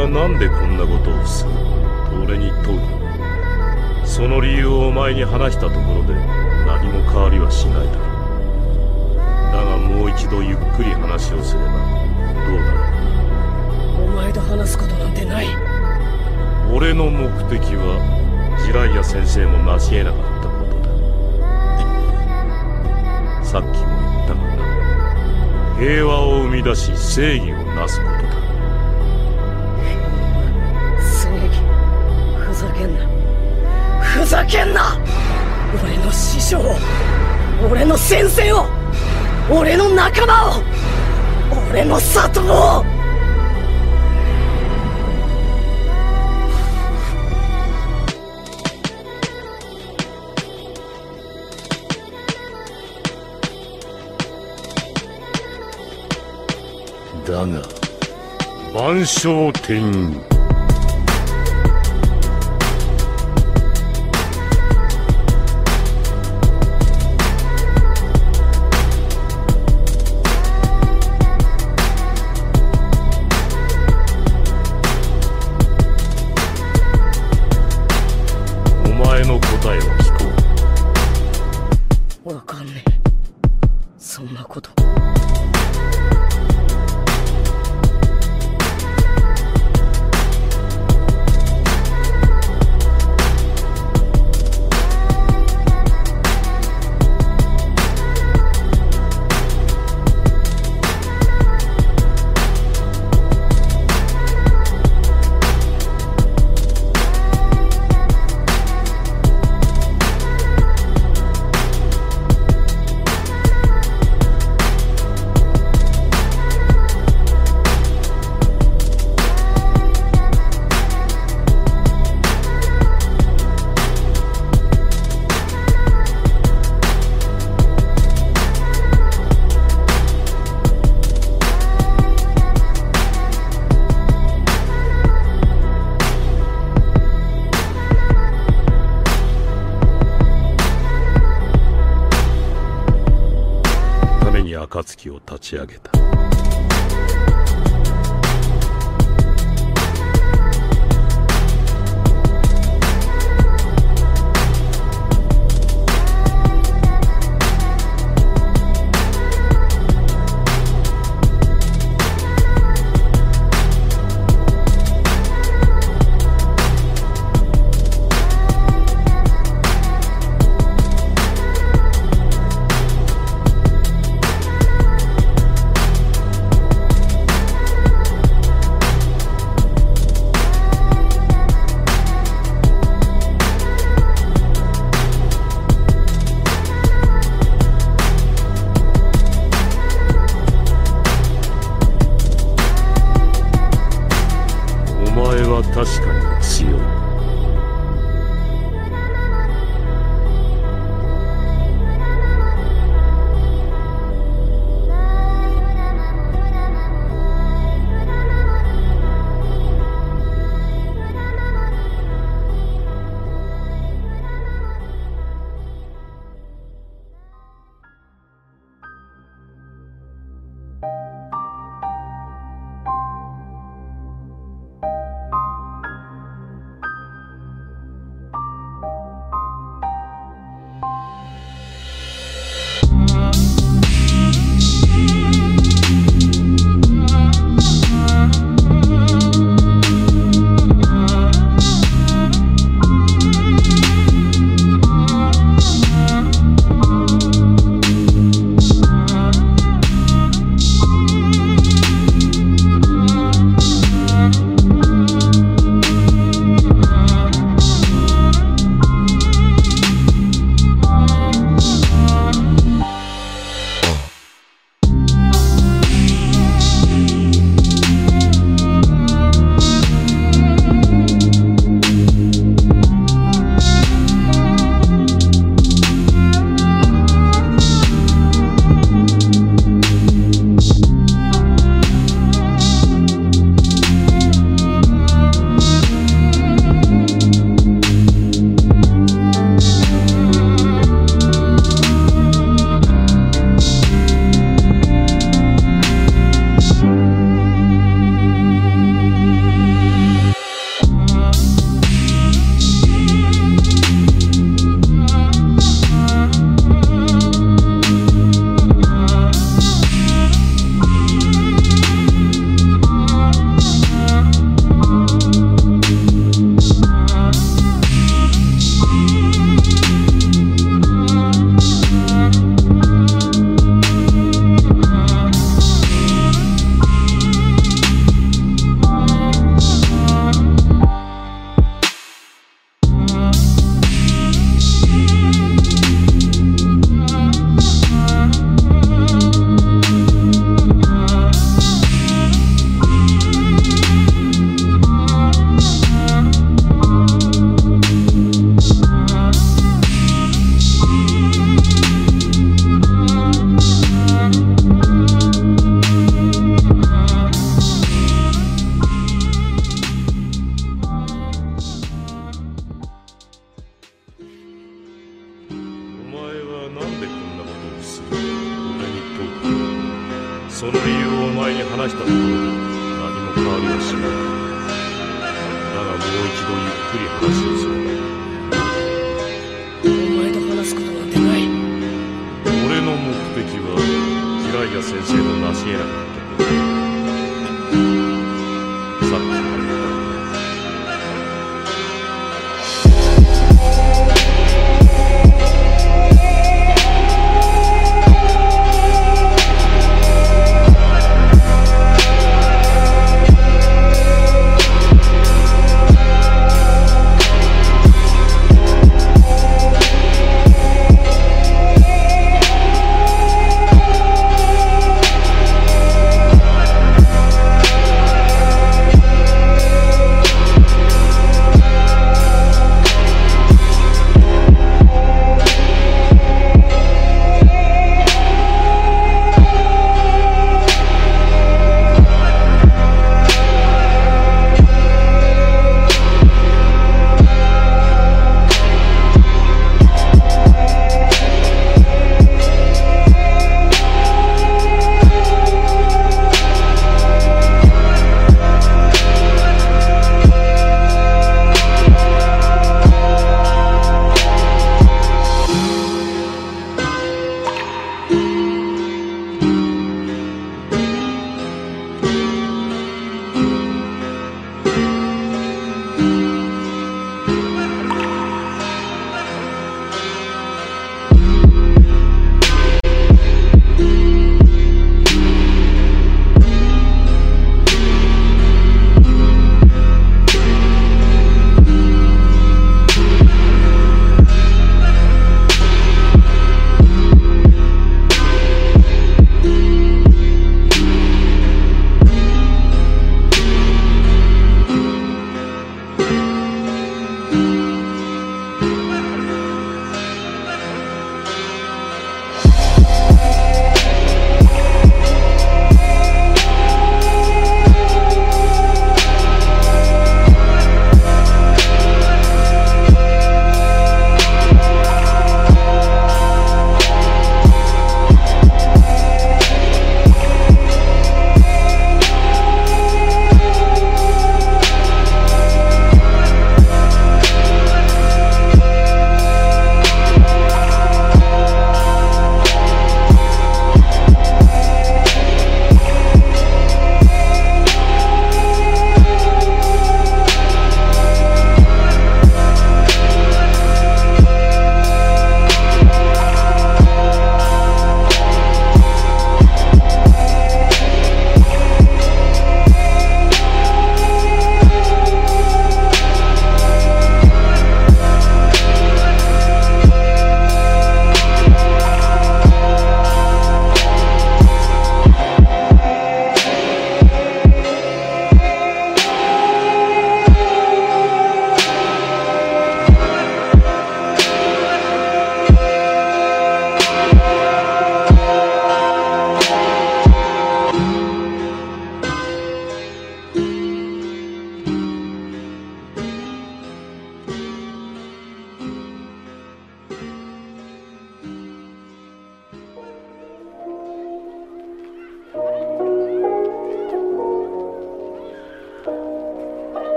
は何でこんなことをする俺に問うその理由をお前に話したところで何も変わりはしないだろう。だがもう一度ゆっくり話をすればどうだろう。お前と話すことなんてない。俺の目的はジライア先生も成し得なかったことだ。さっきも言ったがな。平和を生み出し正義をなすことだ。ざけんな。俺の師匠を俺の先生を俺の仲間を俺の里を。だが万象天 지하겠다.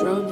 control